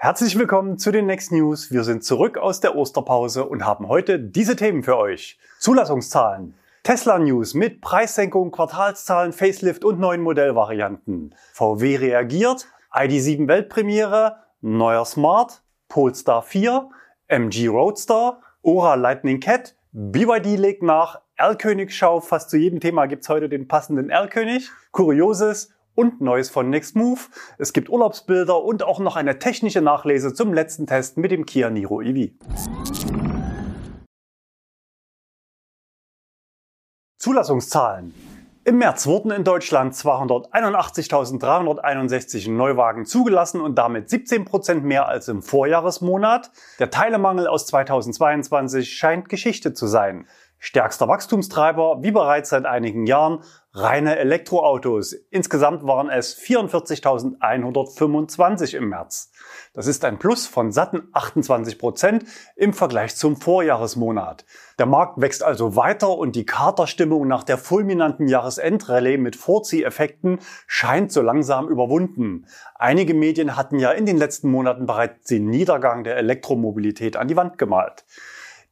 Herzlich willkommen zu den Next News. Wir sind zurück aus der Osterpause und haben heute diese Themen für euch. Zulassungszahlen. Tesla News mit Preissenkung, Quartalszahlen, Facelift und neuen Modellvarianten. VW reagiert, ID7 Weltpremiere, neuer Smart, Polestar 4, MG Roadster, Ora Lightning Cat, BYD legt nach, Erlkönig-Schau, fast zu jedem Thema gibt's heute den passenden Erlkönig, Kurioses und Neues von Nextmove. Es gibt Urlaubsbilder und auch noch eine technische Nachlese zum letzten Test mit dem Kia Niro EV. Zulassungszahlen. Im März wurden in Deutschland 281.361 Neuwagen zugelassen und damit 17 Prozent mehr als im Vorjahresmonat. Der Teilemangel aus 2022 scheint Geschichte zu sein. Stärkster Wachstumstreiber, wie bereits seit einigen Jahren, reine Elektroautos. Insgesamt waren es 44.125 im März. Das ist ein Plus von satten 28 Prozent im Vergleich zum Vorjahresmonat. Der Markt wächst also weiter und die Katerstimmung nach der fulminanten Jahresendrallye mit Vorzieheffekten scheint so langsam überwunden. Einige Medien hatten ja in den letzten Monaten bereits den Niedergang der Elektromobilität an die Wand gemalt.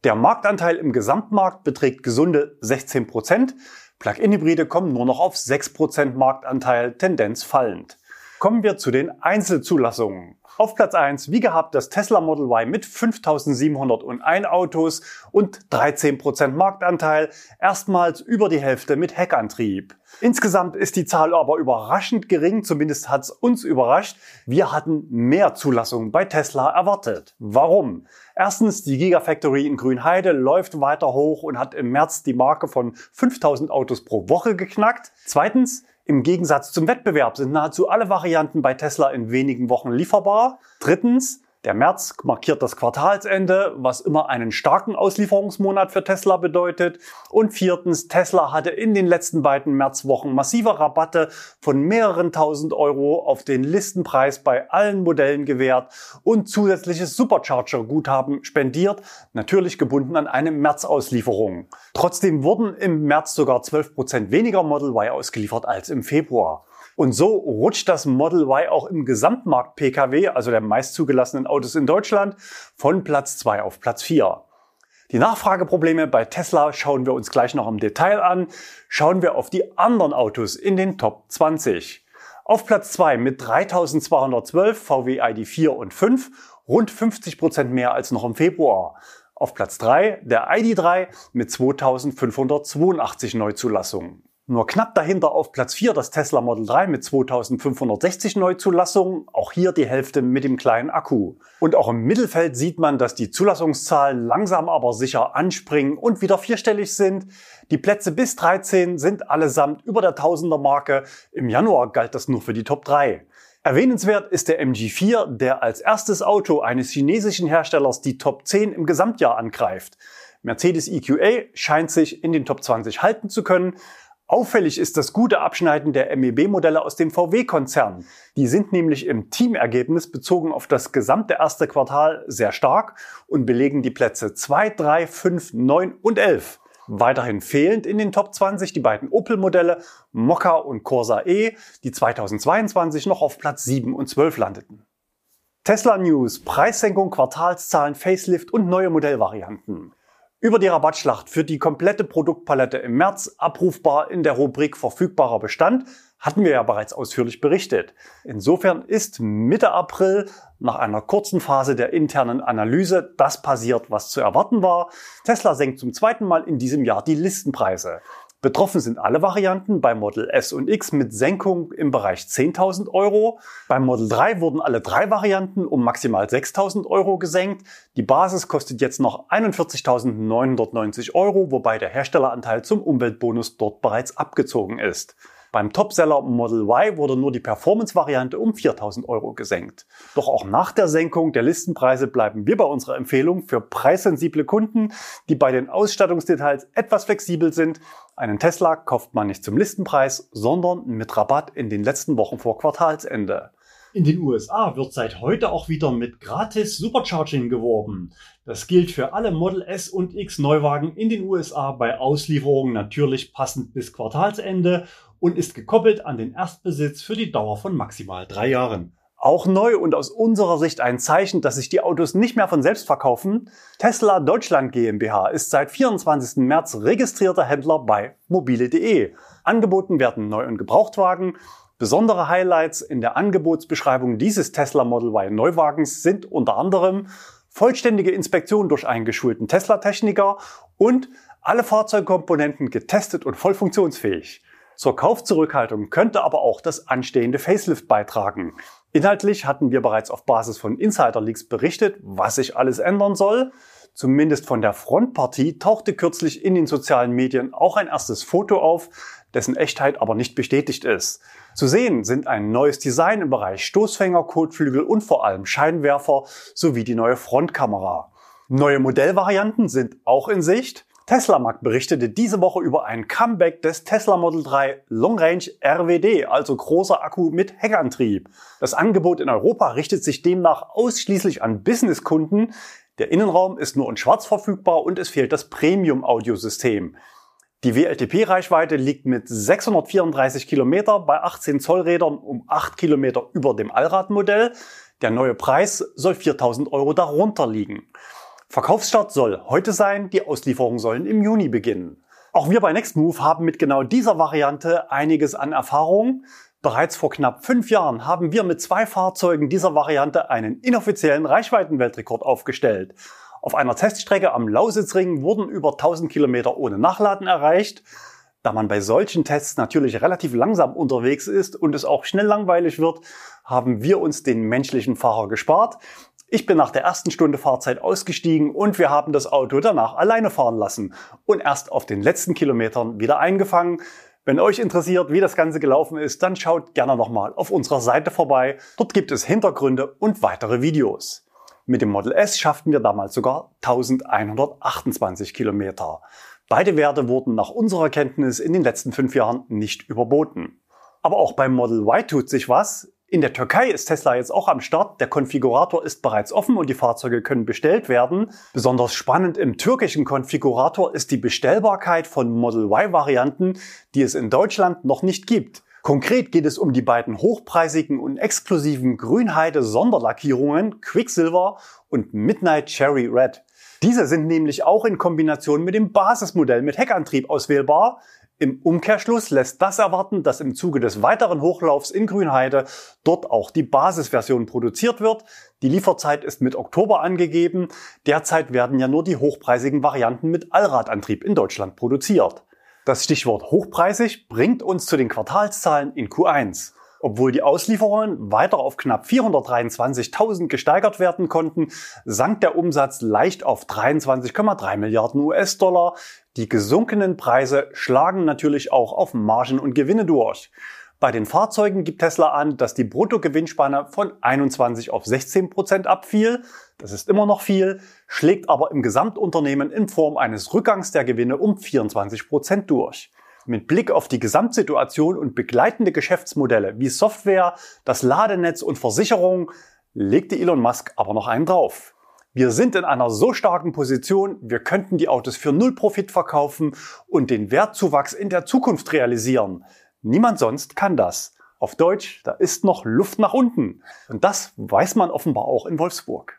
Der Marktanteil im Gesamtmarkt beträgt gesunde 16 Prozent. Plug-in-Hybride kommen nur noch auf 6 Prozent Marktanteil, Tendenz fallend. Kommen wir zu den Einzelzulassungen. Auf Platz 1, wie gehabt, das Tesla Model Y mit 5701 Autos und 13% Marktanteil, erstmals über die Hälfte mit Heckantrieb. Insgesamt ist die Zahl aber überraschend gering, zumindest hat's uns überrascht. Wir hatten mehr Zulassungen bei Tesla erwartet. Warum? Erstens, die Gigafactory in Grünheide läuft weiter hoch und hat im März die Marke von 5000 Autos pro Woche geknackt. Zweitens, im Gegensatz zum Wettbewerb sind nahezu alle Varianten bei Tesla in wenigen Wochen lieferbar. Drittens, der März markiert das Quartalsende, was immer einen starken Auslieferungsmonat für Tesla bedeutet. Und viertens, Tesla hatte in den letzten beiden Märzwochen massive Rabatte von mehreren tausend Euro auf den Listenpreis bei allen Modellen gewährt und zusätzliches Supercharger-Guthaben spendiert, natürlich gebunden an eine März-Auslieferung. Trotzdem wurden im März sogar 12% weniger Model Y ausgeliefert als im Februar. Und so rutscht das Model Y auch im Gesamtmarkt Pkw, also der meist zugelassenen Autos in Deutschland, von Platz 2 auf Platz 4. Die Nachfrageprobleme bei Tesla schauen wir uns gleich noch im Detail an. Schauen wir auf die anderen Autos in den Top 20. Auf Platz 2 mit 3212 VW ID4 und 5, rund 50 Prozent mehr als noch im Februar. Auf Platz 3 der ID3 mit 2582 Neuzulassungen. Nur knapp dahinter auf Platz 4 das Tesla Model 3 mit 2560 Neuzulassungen, auch hier die Hälfte mit dem kleinen Akku. Und auch im Mittelfeld sieht man, dass die Zulassungszahlen langsam aber sicher anspringen und wieder vierstellig sind. Die Plätze bis 13 sind allesamt über der Tausender Marke. Im Januar galt das nur für die Top 3. Erwähnenswert ist der MG4, der als erstes Auto eines chinesischen Herstellers die Top 10 im Gesamtjahr angreift. Mercedes EQA scheint sich in den Top 20 halten zu können. Auffällig ist das gute Abschneiden der MEB-Modelle aus dem VW-Konzern. Die sind nämlich im Teamergebnis bezogen auf das gesamte erste Quartal sehr stark und belegen die Plätze 2, 3, 5, 9 und 11. Weiterhin fehlend in den Top 20 die beiden Opel-Modelle Mokka und Corsa E, die 2022 noch auf Platz 7 und 12 landeten. Tesla News, Preissenkung, Quartalszahlen, Facelift und neue Modellvarianten. Über die Rabattschlacht für die komplette Produktpalette im März abrufbar in der Rubrik verfügbarer Bestand hatten wir ja bereits ausführlich berichtet. Insofern ist Mitte April nach einer kurzen Phase der internen Analyse das passiert, was zu erwarten war. Tesla senkt zum zweiten Mal in diesem Jahr die Listenpreise. Betroffen sind alle Varianten bei Model S und X mit Senkung im Bereich 10.000 Euro. Beim Model 3 wurden alle drei Varianten um maximal 6.000 Euro gesenkt. Die Basis kostet jetzt noch 41.990 Euro, wobei der Herstelleranteil zum Umweltbonus dort bereits abgezogen ist. Beim Topseller Model Y wurde nur die Performance-Variante um 4000 Euro gesenkt. Doch auch nach der Senkung der Listenpreise bleiben wir bei unserer Empfehlung für preissensible Kunden, die bei den Ausstattungsdetails etwas flexibel sind. Einen Tesla kauft man nicht zum Listenpreis, sondern mit Rabatt in den letzten Wochen vor Quartalsende. In den USA wird seit heute auch wieder mit gratis Supercharging geworben. Das gilt für alle Model S und X Neuwagen in den USA bei Auslieferungen natürlich passend bis Quartalsende und ist gekoppelt an den Erstbesitz für die Dauer von maximal drei Jahren. Auch neu und aus unserer Sicht ein Zeichen, dass sich die Autos nicht mehr von selbst verkaufen. Tesla Deutschland GmbH ist seit 24. März registrierter Händler bei mobile.de. Angeboten werden Neu- und Gebrauchtwagen. Besondere Highlights in der Angebotsbeschreibung dieses Tesla Model Y Neuwagens sind unter anderem vollständige Inspektion durch einen geschulten Tesla-Techniker und alle Fahrzeugkomponenten getestet und voll funktionsfähig. Zur Kaufzurückhaltung könnte aber auch das anstehende Facelift beitragen. Inhaltlich hatten wir bereits auf Basis von Insider-Leaks berichtet, was sich alles ändern soll. Zumindest von der Frontpartie tauchte kürzlich in den sozialen Medien auch ein erstes Foto auf, dessen Echtheit aber nicht bestätigt ist. Zu sehen sind ein neues Design im Bereich Stoßfänger, Kotflügel und vor allem Scheinwerfer sowie die neue Frontkamera. Neue Modellvarianten sind auch in Sicht. Tesla Mag berichtete diese Woche über ein Comeback des Tesla Model 3 Long Range RWD, also großer Akku mit Heckantrieb. Das Angebot in Europa richtet sich demnach ausschließlich an Businesskunden. Der Innenraum ist nur in schwarz verfügbar und es fehlt das Premium-Audiosystem. Die WLTP-Reichweite liegt mit 634 Kilometer bei 18 Zoll Rädern um 8 Kilometer über dem Allradmodell. Der neue Preis soll 4000 Euro darunter liegen. Verkaufsstart soll heute sein, die Auslieferungen sollen im Juni beginnen. Auch wir bei Nextmove haben mit genau dieser Variante einiges an Erfahrung. Bereits vor knapp fünf Jahren haben wir mit zwei Fahrzeugen dieser Variante einen inoffiziellen Reichweitenweltrekord aufgestellt. Auf einer Teststrecke am Lausitzring wurden über 1000 Kilometer ohne Nachladen erreicht. Da man bei solchen Tests natürlich relativ langsam unterwegs ist und es auch schnell langweilig wird, haben wir uns den menschlichen Fahrer gespart. Ich bin nach der ersten Stunde Fahrzeit ausgestiegen und wir haben das Auto danach alleine fahren lassen und erst auf den letzten Kilometern wieder eingefangen. Wenn euch interessiert, wie das Ganze gelaufen ist, dann schaut gerne nochmal auf unserer Seite vorbei. Dort gibt es Hintergründe und weitere Videos. Mit dem Model S schafften wir damals sogar 1128 Kilometer. Beide Werte wurden nach unserer Kenntnis in den letzten fünf Jahren nicht überboten. Aber auch beim Model Y tut sich was. In der Türkei ist Tesla jetzt auch am Start. Der Konfigurator ist bereits offen und die Fahrzeuge können bestellt werden. Besonders spannend im türkischen Konfigurator ist die Bestellbarkeit von Model Y-Varianten, die es in Deutschland noch nicht gibt. Konkret geht es um die beiden hochpreisigen und exklusiven Grünheide-Sonderlackierungen Quicksilver und Midnight Cherry Red. Diese sind nämlich auch in Kombination mit dem Basismodell mit Heckantrieb auswählbar. Im Umkehrschluss lässt das erwarten, dass im Zuge des weiteren Hochlaufs in Grünheide dort auch die Basisversion produziert wird. Die Lieferzeit ist mit Oktober angegeben. Derzeit werden ja nur die hochpreisigen Varianten mit Allradantrieb in Deutschland produziert. Das Stichwort hochpreisig bringt uns zu den Quartalszahlen in Q1. Obwohl die Auslieferungen weiter auf knapp 423.000 gesteigert werden konnten, sank der Umsatz leicht auf 23,3 Milliarden US-Dollar. Die gesunkenen Preise schlagen natürlich auch auf Margen und Gewinne durch. Bei den Fahrzeugen gibt Tesla an, dass die Bruttogewinnspanne von 21 auf 16 Prozent abfiel. Das ist immer noch viel, schlägt aber im Gesamtunternehmen in Form eines Rückgangs der Gewinne um 24 Prozent durch. Mit Blick auf die Gesamtsituation und begleitende Geschäftsmodelle wie Software, das Ladenetz und Versicherung legte Elon Musk aber noch einen drauf. Wir sind in einer so starken Position, wir könnten die Autos für null Profit verkaufen und den Wertzuwachs in der Zukunft realisieren. Niemand sonst kann das. Auf Deutsch, da ist noch Luft nach unten. Und das weiß man offenbar auch in Wolfsburg.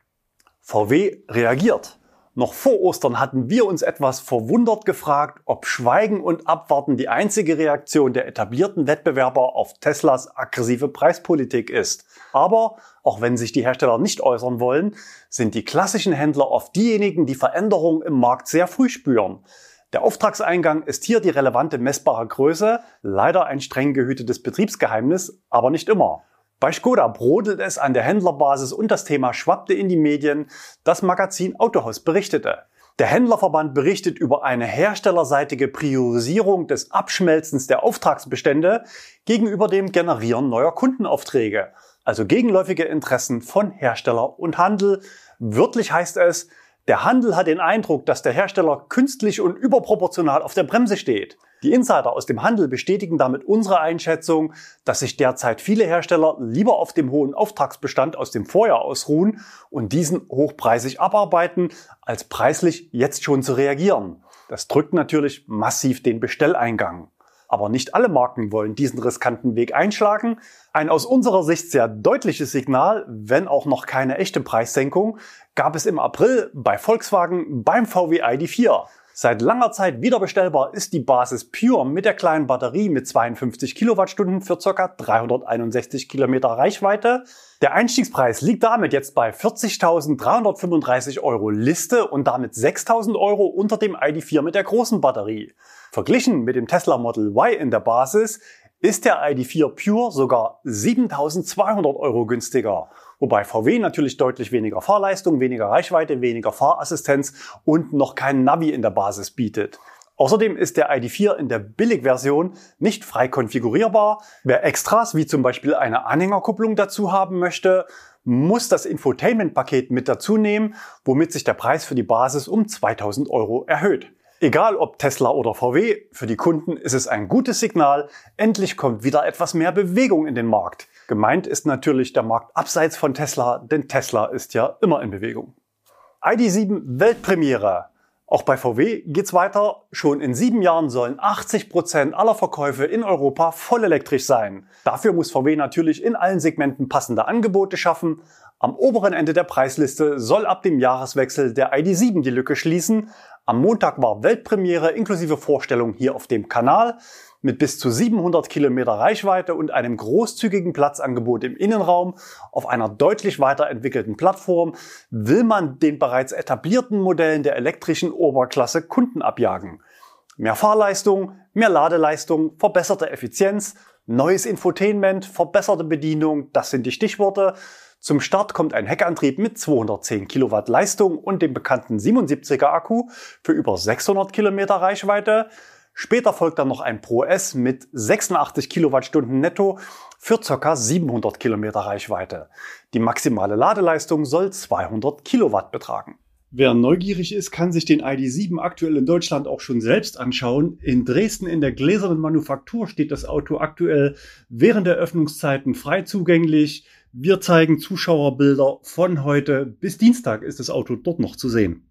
VW reagiert. Noch vor Ostern hatten wir uns etwas verwundert gefragt, ob Schweigen und Abwarten die einzige Reaktion der etablierten Wettbewerber auf Teslas aggressive Preispolitik ist. Aber auch wenn sich die Hersteller nicht äußern wollen, sind die klassischen Händler oft diejenigen, die Veränderungen im Markt sehr früh spüren. Der Auftragseingang ist hier die relevante messbare Größe, leider ein streng gehütetes Betriebsgeheimnis, aber nicht immer. Bei Skoda brodelt es an der Händlerbasis und das Thema schwappte in die Medien. Das Magazin Autohaus berichtete. Der Händlerverband berichtet über eine herstellerseitige Priorisierung des Abschmelzens der Auftragsbestände gegenüber dem Generieren neuer Kundenaufträge, also gegenläufige Interessen von Hersteller und Handel. Wörtlich heißt es, der Handel hat den Eindruck, dass der Hersteller künstlich und überproportional auf der Bremse steht. Die Insider aus dem Handel bestätigen damit unsere Einschätzung, dass sich derzeit viele Hersteller lieber auf dem hohen Auftragsbestand aus dem Vorjahr ausruhen und diesen hochpreisig abarbeiten, als preislich jetzt schon zu reagieren. Das drückt natürlich massiv den Bestelleingang. Aber nicht alle Marken wollen diesen riskanten Weg einschlagen. Ein aus unserer Sicht sehr deutliches Signal, wenn auch noch keine echte Preissenkung, gab es im April bei Volkswagen beim VW ID4. Seit langer Zeit wiederbestellbar ist die Basis Pure mit der kleinen Batterie mit 52 Kilowattstunden für ca. 361 Kilometer Reichweite. Der Einstiegspreis liegt damit jetzt bei 40.335 Euro Liste und damit 6.000 Euro unter dem ID4 mit der großen Batterie. Verglichen mit dem Tesla Model Y in der Basis ist der ID4 Pure sogar 7.200 Euro günstiger. Wobei VW natürlich deutlich weniger Fahrleistung, weniger Reichweite, weniger Fahrassistenz und noch kein Navi in der Basis bietet. Außerdem ist der ID4 in der Billigversion nicht frei konfigurierbar. Wer Extras wie zum Beispiel eine Anhängerkupplung dazu haben möchte, muss das Infotainment-Paket mit dazu nehmen, womit sich der Preis für die Basis um 2000 Euro erhöht. Egal ob Tesla oder VW, für die Kunden ist es ein gutes Signal, endlich kommt wieder etwas mehr Bewegung in den Markt. Gemeint ist natürlich der Markt abseits von Tesla, denn Tesla ist ja immer in Bewegung. ID7 Weltpremiere. Auch bei VW geht's weiter. Schon in sieben Jahren sollen 80 Prozent aller Verkäufe in Europa vollelektrisch sein. Dafür muss VW natürlich in allen Segmenten passende Angebote schaffen. Am oberen Ende der Preisliste soll ab dem Jahreswechsel der ID7 die Lücke schließen. Am Montag war Weltpremiere inklusive Vorstellung hier auf dem Kanal. Mit bis zu 700 Kilometer Reichweite und einem großzügigen Platzangebot im Innenraum auf einer deutlich weiterentwickelten Plattform will man den bereits etablierten Modellen der elektrischen Oberklasse Kunden abjagen. Mehr Fahrleistung, mehr Ladeleistung, verbesserte Effizienz, neues Infotainment, verbesserte Bedienung, das sind die Stichworte. Zum Start kommt ein Heckantrieb mit 210 Kilowatt Leistung und dem bekannten 77er Akku für über 600 Kilometer Reichweite. Später folgt dann noch ein Pro S mit 86 Kilowattstunden netto für ca. 700 Kilometer Reichweite. Die maximale Ladeleistung soll 200 Kilowatt betragen. Wer neugierig ist, kann sich den ID7 aktuell in Deutschland auch schon selbst anschauen. In Dresden in der gläsernen Manufaktur steht das Auto aktuell während der Öffnungszeiten frei zugänglich. Wir zeigen Zuschauerbilder von heute bis Dienstag ist das Auto dort noch zu sehen.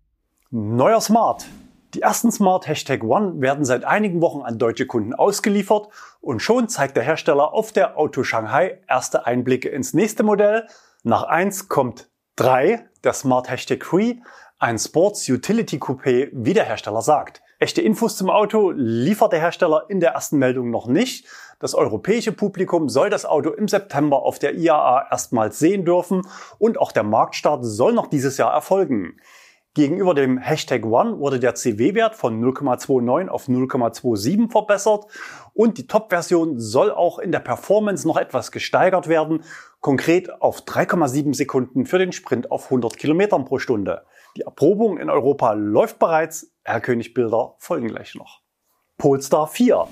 Neuer Smart. Die ersten Smart Hashtag One werden seit einigen Wochen an deutsche Kunden ausgeliefert und schon zeigt der Hersteller auf der Auto Shanghai erste Einblicke ins nächste Modell. Nach 1 kommt 3, der Smart Hashtag 3, ein Sports Utility Coupé, wie der Hersteller sagt. Echte Infos zum Auto liefert der Hersteller in der ersten Meldung noch nicht. Das europäische Publikum soll das Auto im September auf der IAA erstmals sehen dürfen und auch der Marktstart soll noch dieses Jahr erfolgen. Gegenüber dem Hashtag One wurde der CW-Wert von 0,29 auf 0,27 verbessert und die Top-Version soll auch in der Performance noch etwas gesteigert werden, konkret auf 3,7 Sekunden für den Sprint auf 100 Kilometern pro Stunde. Die Erprobung in Europa läuft bereits, Herr König-Bilder folgen gleich noch. Polestar 4.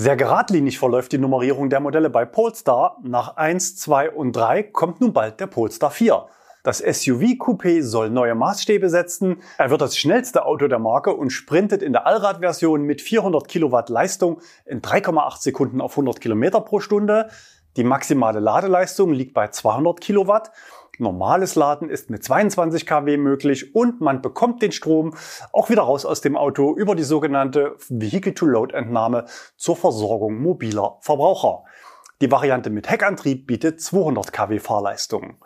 Sehr geradlinig verläuft die Nummerierung der Modelle bei Polestar. Nach 1, 2 und 3 kommt nun bald der Polestar 4. Das SUV-Coupé soll neue Maßstäbe setzen. Er wird das schnellste Auto der Marke und sprintet in der Allradversion mit 400 Kilowatt Leistung in 3,8 Sekunden auf 100 Kilometer pro Stunde. Die maximale Ladeleistung liegt bei 200 Kilowatt. Normales Laden ist mit 22 kW möglich und man bekommt den Strom auch wieder raus aus dem Auto über die sogenannte Vehicle-to-Load-Entnahme zur Versorgung mobiler Verbraucher. Die Variante mit Heckantrieb bietet 200 kW Fahrleistung.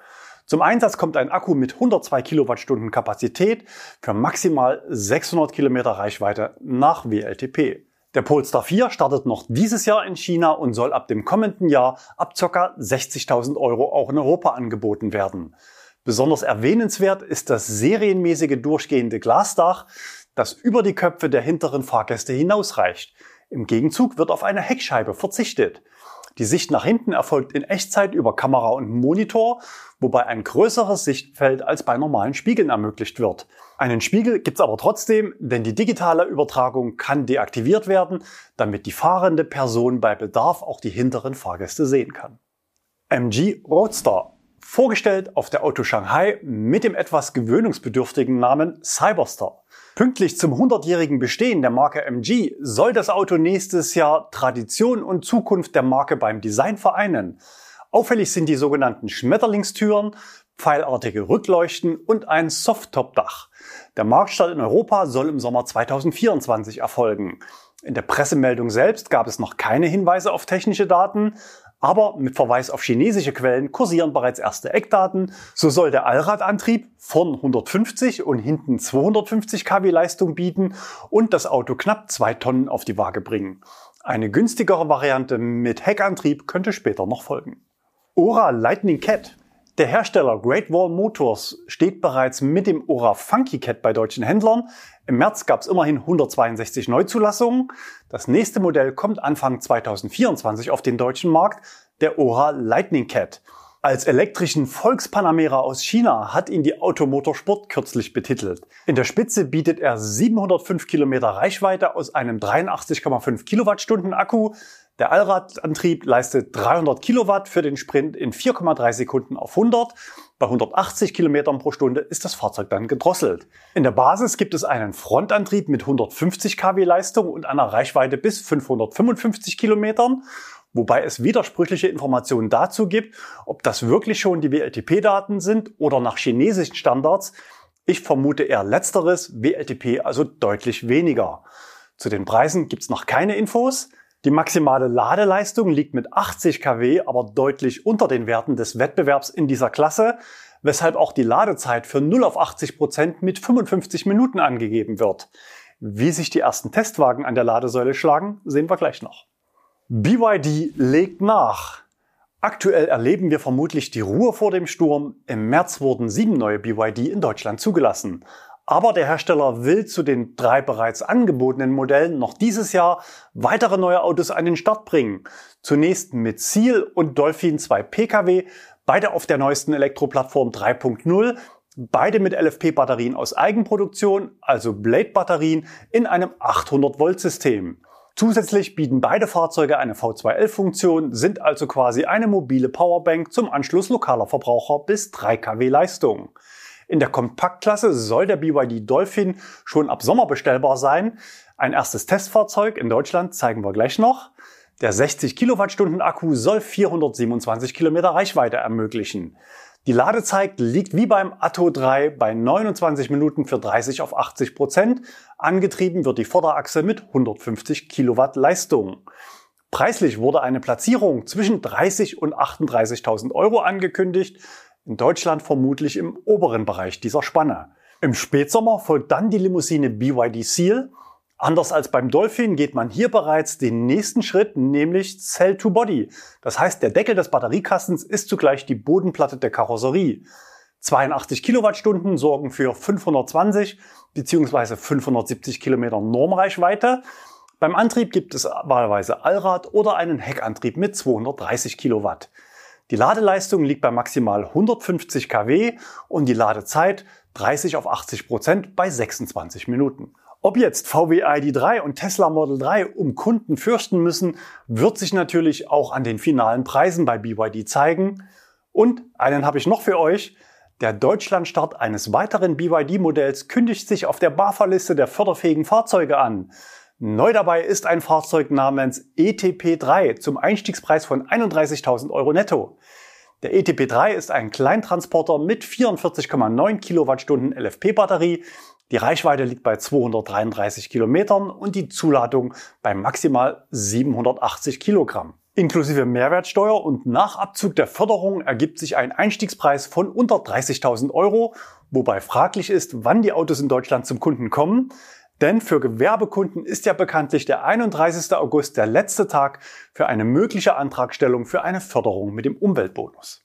Zum Einsatz kommt ein Akku mit 102 Kilowattstunden Kapazität für maximal 600 Kilometer Reichweite nach WLTP. Der Polestar 4 startet noch dieses Jahr in China und soll ab dem kommenden Jahr ab ca. 60.000 Euro auch in Europa angeboten werden. Besonders erwähnenswert ist das serienmäßige durchgehende Glasdach, das über die Köpfe der hinteren Fahrgäste hinausreicht. Im Gegenzug wird auf eine Heckscheibe verzichtet. Die Sicht nach hinten erfolgt in Echtzeit über Kamera und Monitor, wobei ein größeres Sichtfeld als bei normalen Spiegeln ermöglicht wird. Einen Spiegel gibt's aber trotzdem, denn die digitale Übertragung kann deaktiviert werden, damit die fahrende Person bei Bedarf auch die hinteren Fahrgäste sehen kann. MG Roadster. Vorgestellt auf der Auto Shanghai mit dem etwas gewöhnungsbedürftigen Namen Cyberstar. Pünktlich zum 100-jährigen Bestehen der Marke MG soll das Auto nächstes Jahr Tradition und Zukunft der Marke beim Design vereinen. Auffällig sind die sogenannten Schmetterlingstüren, pfeilartige Rückleuchten und ein Softtop-Dach. Der Marktstart in Europa soll im Sommer 2024 erfolgen. In der Pressemeldung selbst gab es noch keine Hinweise auf technische Daten, aber mit Verweis auf chinesische Quellen kursieren bereits erste Eckdaten. So soll der Allradantrieb vorn 150 und hinten 250 kW Leistung bieten und das Auto knapp zwei Tonnen auf die Waage bringen. Eine günstigere Variante mit Heckantrieb könnte später noch folgen. Ora Lightning Cat der Hersteller Great Wall Motors steht bereits mit dem Ora Funky Cat bei deutschen Händlern. Im März gab es immerhin 162 Neuzulassungen. Das nächste Modell kommt Anfang 2024 auf den deutschen Markt, der Ora Lightning Cat. Als elektrischen Volkspanamera aus China hat ihn die Automotorsport kürzlich betitelt. In der Spitze bietet er 705 Kilometer Reichweite aus einem 83,5 Kilowattstunden Akku. Der Allradantrieb leistet 300 Kilowatt für den Sprint in 4,3 Sekunden auf 100. Bei 180 Kilometern pro Stunde ist das Fahrzeug dann gedrosselt. In der Basis gibt es einen Frontantrieb mit 150 kW Leistung und einer Reichweite bis 555 Kilometern wobei es widersprüchliche Informationen dazu gibt, ob das wirklich schon die WLTP-Daten sind oder nach chinesischen Standards. Ich vermute eher letzteres, WLTP also deutlich weniger. Zu den Preisen gibt's noch keine Infos. Die maximale Ladeleistung liegt mit 80 kW aber deutlich unter den Werten des Wettbewerbs in dieser Klasse, weshalb auch die Ladezeit für 0 auf 80 Prozent mit 55 Minuten angegeben wird. Wie sich die ersten Testwagen an der Ladesäule schlagen, sehen wir gleich noch. BYD legt nach. Aktuell erleben wir vermutlich die Ruhe vor dem Sturm. Im März wurden sieben neue BYD in Deutschland zugelassen. Aber der Hersteller will zu den drei bereits angebotenen Modellen noch dieses Jahr weitere neue Autos an den Start bringen. Zunächst mit Seal und Dolphin 2 Pkw, beide auf der neuesten Elektroplattform 3.0, beide mit LFP-Batterien aus Eigenproduktion, also Blade-Batterien in einem 800 Volt System. Zusätzlich bieten beide Fahrzeuge eine V2L-Funktion, sind also quasi eine mobile Powerbank zum Anschluss lokaler Verbraucher bis 3 kW Leistung. In der Kompaktklasse soll der BYD Dolphin schon ab Sommer bestellbar sein. Ein erstes Testfahrzeug in Deutschland zeigen wir gleich noch. Der 60 Kilowattstunden Akku soll 427 Kilometer Reichweite ermöglichen. Die Ladezeit liegt wie beim Atto 3 bei 29 Minuten für 30 auf 80 Prozent. Angetrieben wird die Vorderachse mit 150 Kilowatt Leistung. Preislich wurde eine Platzierung zwischen 30 und 38.000 Euro angekündigt. In Deutschland vermutlich im oberen Bereich dieser Spanne. Im Spätsommer folgt dann die Limousine BYD Seal. Anders als beim Dolphin geht man hier bereits den nächsten Schritt, nämlich Cell to Body. Das heißt, der Deckel des Batteriekastens ist zugleich die Bodenplatte der Karosserie. 82 Kilowattstunden sorgen für 520 bzw. 570 Kilometer Normreichweite. Beim Antrieb gibt es wahlweise Allrad oder einen Heckantrieb mit 230 Kilowatt. Die Ladeleistung liegt bei maximal 150 kW und die Ladezeit 30 auf 80 Prozent bei 26 Minuten. Ob jetzt VW ID3 und Tesla Model 3 um Kunden fürchten müssen, wird sich natürlich auch an den finalen Preisen bei BYD zeigen. Und einen habe ich noch für euch. Der Deutschlandstart eines weiteren BYD-Modells kündigt sich auf der BAFA-Liste der förderfähigen Fahrzeuge an. Neu dabei ist ein Fahrzeug namens ETP3 zum Einstiegspreis von 31.000 Euro netto. Der ETP3 ist ein Kleintransporter mit 44,9 Kilowattstunden LFP-Batterie, die Reichweite liegt bei 233 Kilometern und die Zuladung bei maximal 780 Kilogramm. Inklusive Mehrwertsteuer und nach Abzug der Förderung ergibt sich ein Einstiegspreis von unter 30.000 Euro, wobei fraglich ist, wann die Autos in Deutschland zum Kunden kommen. Denn für Gewerbekunden ist ja bekanntlich der 31. August der letzte Tag für eine mögliche Antragstellung für eine Förderung mit dem Umweltbonus.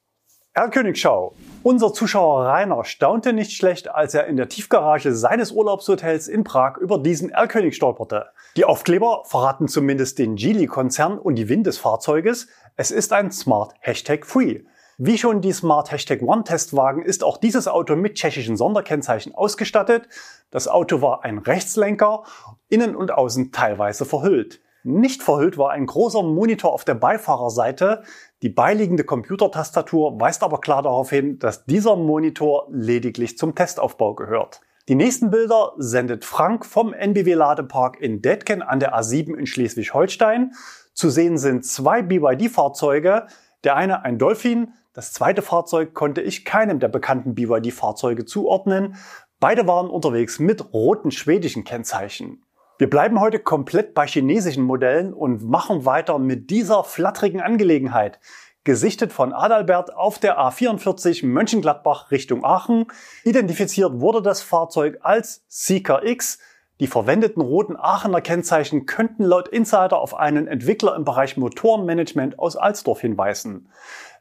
Erlkönigschau. Unser Zuschauer Rainer staunte nicht schlecht, als er in der Tiefgarage seines Urlaubshotels in Prag über diesen Erlkönig stolperte. Die Aufkleber verraten zumindest den Geely-Konzern und die Wind des Fahrzeuges. Es ist ein Smart Hashtag Free. Wie schon die Smart Hashtag One Testwagen ist auch dieses Auto mit tschechischen Sonderkennzeichen ausgestattet. Das Auto war ein Rechtslenker, innen und außen teilweise verhüllt. Nicht verhüllt war ein großer Monitor auf der Beifahrerseite. Die beiliegende Computertastatur weist aber klar darauf hin, dass dieser Monitor lediglich zum Testaufbau gehört. Die nächsten Bilder sendet Frank vom NBW Ladepark in Detken an der A7 in Schleswig-Holstein. Zu sehen sind zwei BYD-Fahrzeuge. Der eine ein Dolphin, Das zweite Fahrzeug konnte ich keinem der bekannten BYD-Fahrzeuge zuordnen. Beide waren unterwegs mit roten schwedischen Kennzeichen. Wir bleiben heute komplett bei chinesischen Modellen und machen weiter mit dieser flatterigen Angelegenheit. Gesichtet von Adalbert auf der A44 Mönchengladbach Richtung Aachen. Identifiziert wurde das Fahrzeug als Seeker X. Die verwendeten roten Aachener Kennzeichen könnten laut Insider auf einen Entwickler im Bereich Motorenmanagement aus Alsdorf hinweisen.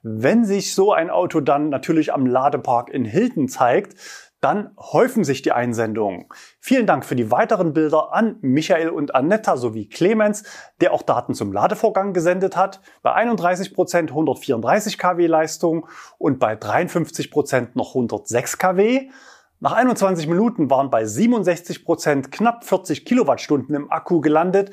Wenn sich so ein Auto dann natürlich am Ladepark in Hilden zeigt, dann häufen sich die Einsendungen. Vielen Dank für die weiteren Bilder an Michael und Annetta sowie Clemens, der auch Daten zum Ladevorgang gesendet hat. Bei 31 Prozent 134 kW Leistung und bei 53 Prozent noch 106 kW. Nach 21 Minuten waren bei 67 Prozent knapp 40 Kilowattstunden im Akku gelandet,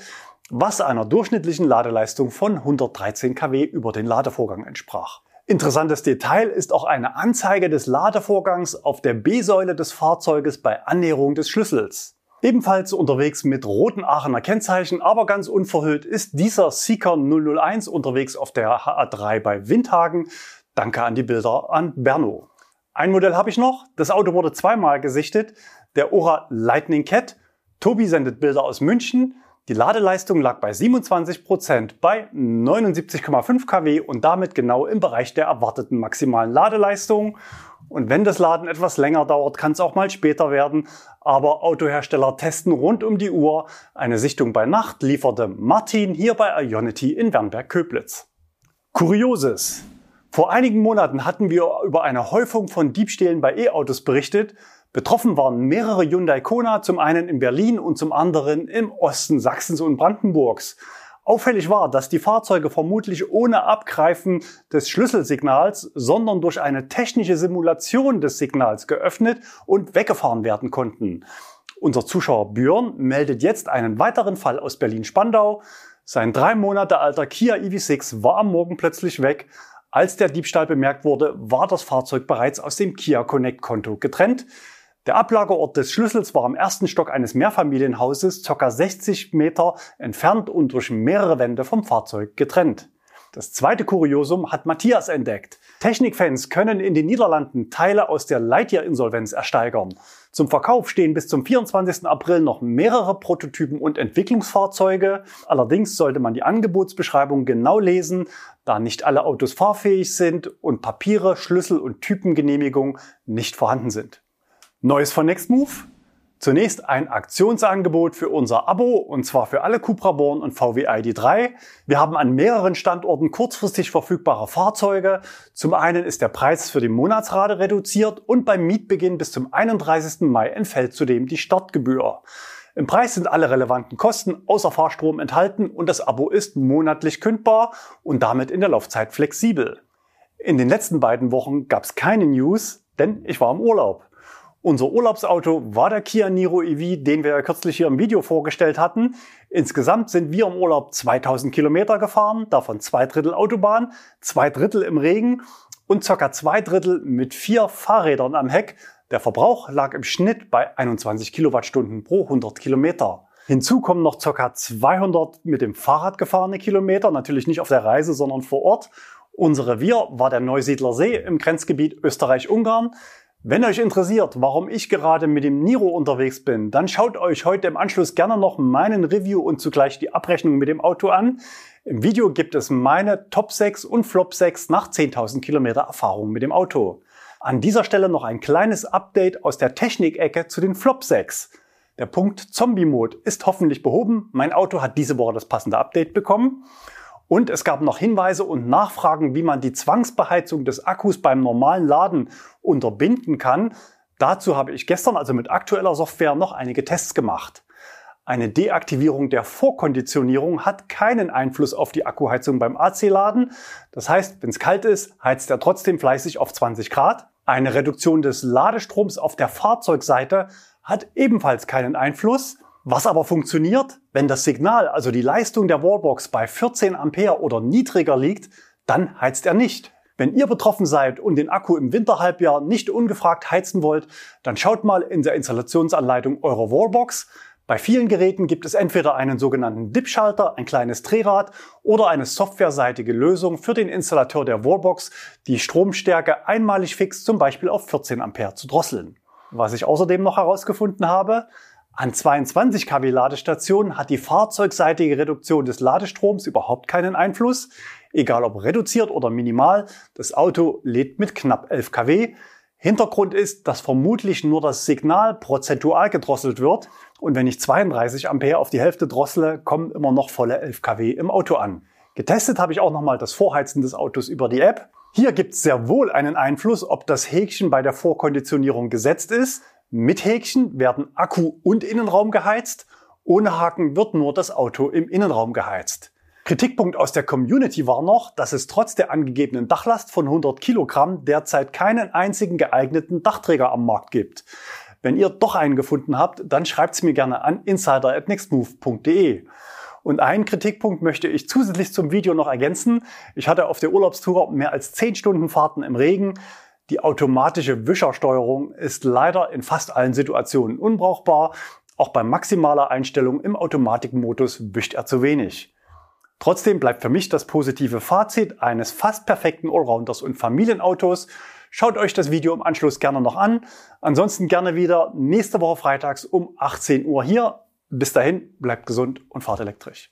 was einer durchschnittlichen Ladeleistung von 113 kW über den Ladevorgang entsprach. Interessantes Detail ist auch eine Anzeige des Ladevorgangs auf der B-Säule des Fahrzeuges bei Annäherung des Schlüssels. Ebenfalls unterwegs mit roten Aachener Kennzeichen, aber ganz unverhüllt ist dieser Seeker 001 unterwegs auf der HA3 bei Windhagen. Danke an die Bilder an Berno. Ein Modell habe ich noch. Das Auto wurde zweimal gesichtet. Der Ora Lightning Cat. Tobi sendet Bilder aus München. Die Ladeleistung lag bei 27 Prozent bei 79,5 kW und damit genau im Bereich der erwarteten maximalen Ladeleistung. Und wenn das Laden etwas länger dauert, kann es auch mal später werden. Aber Autohersteller testen rund um die Uhr. Eine Sichtung bei Nacht lieferte Martin hier bei Ionity in Wernberg-Köblitz. Kurioses. Vor einigen Monaten hatten wir über eine Häufung von Diebstählen bei E-Autos berichtet. Betroffen waren mehrere Hyundai Kona, zum einen in Berlin und zum anderen im Osten Sachsens und Brandenburgs. Auffällig war, dass die Fahrzeuge vermutlich ohne Abgreifen des Schlüsselsignals, sondern durch eine technische Simulation des Signals geöffnet und weggefahren werden konnten. Unser Zuschauer Björn meldet jetzt einen weiteren Fall aus Berlin-Spandau. Sein drei Monate alter Kia EV6 war am Morgen plötzlich weg. Als der Diebstahl bemerkt wurde, war das Fahrzeug bereits aus dem Kia Connect Konto getrennt. Der Ablagerort des Schlüssels war im ersten Stock eines Mehrfamilienhauses ca. 60 Meter entfernt und durch mehrere Wände vom Fahrzeug getrennt. Das zweite Kuriosum hat Matthias entdeckt. Technikfans können in den Niederlanden Teile aus der Lightyear-Insolvenz ersteigern. Zum Verkauf stehen bis zum 24. April noch mehrere Prototypen und Entwicklungsfahrzeuge. Allerdings sollte man die Angebotsbeschreibung genau lesen, da nicht alle Autos fahrfähig sind und Papiere, Schlüssel und Typengenehmigung nicht vorhanden sind. Neues von Nextmove? Zunächst ein Aktionsangebot für unser Abo und zwar für alle Cupra Born und VW ID3. Wir haben an mehreren Standorten kurzfristig verfügbare Fahrzeuge. Zum einen ist der Preis für die Monatsrate reduziert und beim Mietbeginn bis zum 31. Mai entfällt zudem die Startgebühr. Im Preis sind alle relevanten Kosten außer Fahrstrom enthalten und das Abo ist monatlich kündbar und damit in der Laufzeit flexibel. In den letzten beiden Wochen gab es keine News, denn ich war im Urlaub. Unser Urlaubsauto war der Kia Niro EV, den wir ja kürzlich hier im Video vorgestellt hatten. Insgesamt sind wir im Urlaub 2000 Kilometer gefahren, davon zwei Drittel Autobahn, zwei Drittel im Regen und ca. zwei Drittel mit vier Fahrrädern am Heck. Der Verbrauch lag im Schnitt bei 21 Kilowattstunden pro 100 Kilometer. Hinzu kommen noch ca. 200 mit dem Fahrrad gefahrene Kilometer, natürlich nicht auf der Reise, sondern vor Ort. Unser Revier war der Neusiedler See im Grenzgebiet Österreich-Ungarn. Wenn euch interessiert, warum ich gerade mit dem Niro unterwegs bin, dann schaut euch heute im Anschluss gerne noch meinen Review und zugleich die Abrechnung mit dem Auto an. Im Video gibt es meine Top 6 und Flop 6 nach 10.000 Kilometer Erfahrung mit dem Auto. An dieser Stelle noch ein kleines Update aus der Technikecke zu den Flop 6. Der Punkt Zombie Mode ist hoffentlich behoben. Mein Auto hat diese Woche das passende Update bekommen. Und es gab noch Hinweise und Nachfragen, wie man die Zwangsbeheizung des Akkus beim normalen Laden unterbinden kann. Dazu habe ich gestern also mit aktueller Software noch einige Tests gemacht. Eine Deaktivierung der Vorkonditionierung hat keinen Einfluss auf die Akkuheizung beim AC-Laden. Das heißt, wenn es kalt ist, heizt er trotzdem fleißig auf 20 Grad. Eine Reduktion des Ladestroms auf der Fahrzeugseite hat ebenfalls keinen Einfluss. Was aber funktioniert, wenn das Signal, also die Leistung der Wallbox bei 14 Ampere oder niedriger liegt, dann heizt er nicht. Wenn ihr betroffen seid und den Akku im Winterhalbjahr nicht ungefragt heizen wollt, dann schaut mal in der Installationsanleitung eurer Wallbox. Bei vielen Geräten gibt es entweder einen sogenannten DIP-Schalter, ein kleines Drehrad oder eine softwareseitige Lösung für den Installateur der Wallbox, die Stromstärke einmalig fix zum Beispiel auf 14 Ampere zu drosseln. Was ich außerdem noch herausgefunden habe, an 22 kW Ladestationen hat die fahrzeugseitige Reduktion des Ladestroms überhaupt keinen Einfluss. Egal ob reduziert oder minimal, das Auto lädt mit knapp 11 kW. Hintergrund ist, dass vermutlich nur das Signal prozentual gedrosselt wird und wenn ich 32 Ampere auf die Hälfte drossele, kommen immer noch volle 11 kW im Auto an. Getestet habe ich auch nochmal das Vorheizen des Autos über die App. Hier gibt es sehr wohl einen Einfluss, ob das Häkchen bei der Vorkonditionierung gesetzt ist. Mit Häkchen werden Akku und Innenraum geheizt. Ohne Haken wird nur das Auto im Innenraum geheizt. Kritikpunkt aus der Community war noch, dass es trotz der angegebenen Dachlast von 100 Kilogramm derzeit keinen einzigen geeigneten Dachträger am Markt gibt. Wenn ihr doch einen gefunden habt, dann schreibt es mir gerne an insider@nextmove.de. Und einen Kritikpunkt möchte ich zusätzlich zum Video noch ergänzen. Ich hatte auf der Urlaubstour mehr als 10 Stunden Fahrten im Regen. Die automatische Wischersteuerung ist leider in fast allen Situationen unbrauchbar. Auch bei maximaler Einstellung im Automatikmodus wischt er zu wenig. Trotzdem bleibt für mich das positive Fazit eines fast perfekten Allrounders und Familienautos. Schaut euch das Video im Anschluss gerne noch an. Ansonsten gerne wieder nächste Woche freitags um 18 Uhr hier. Bis dahin, bleibt gesund und fahrt elektrisch.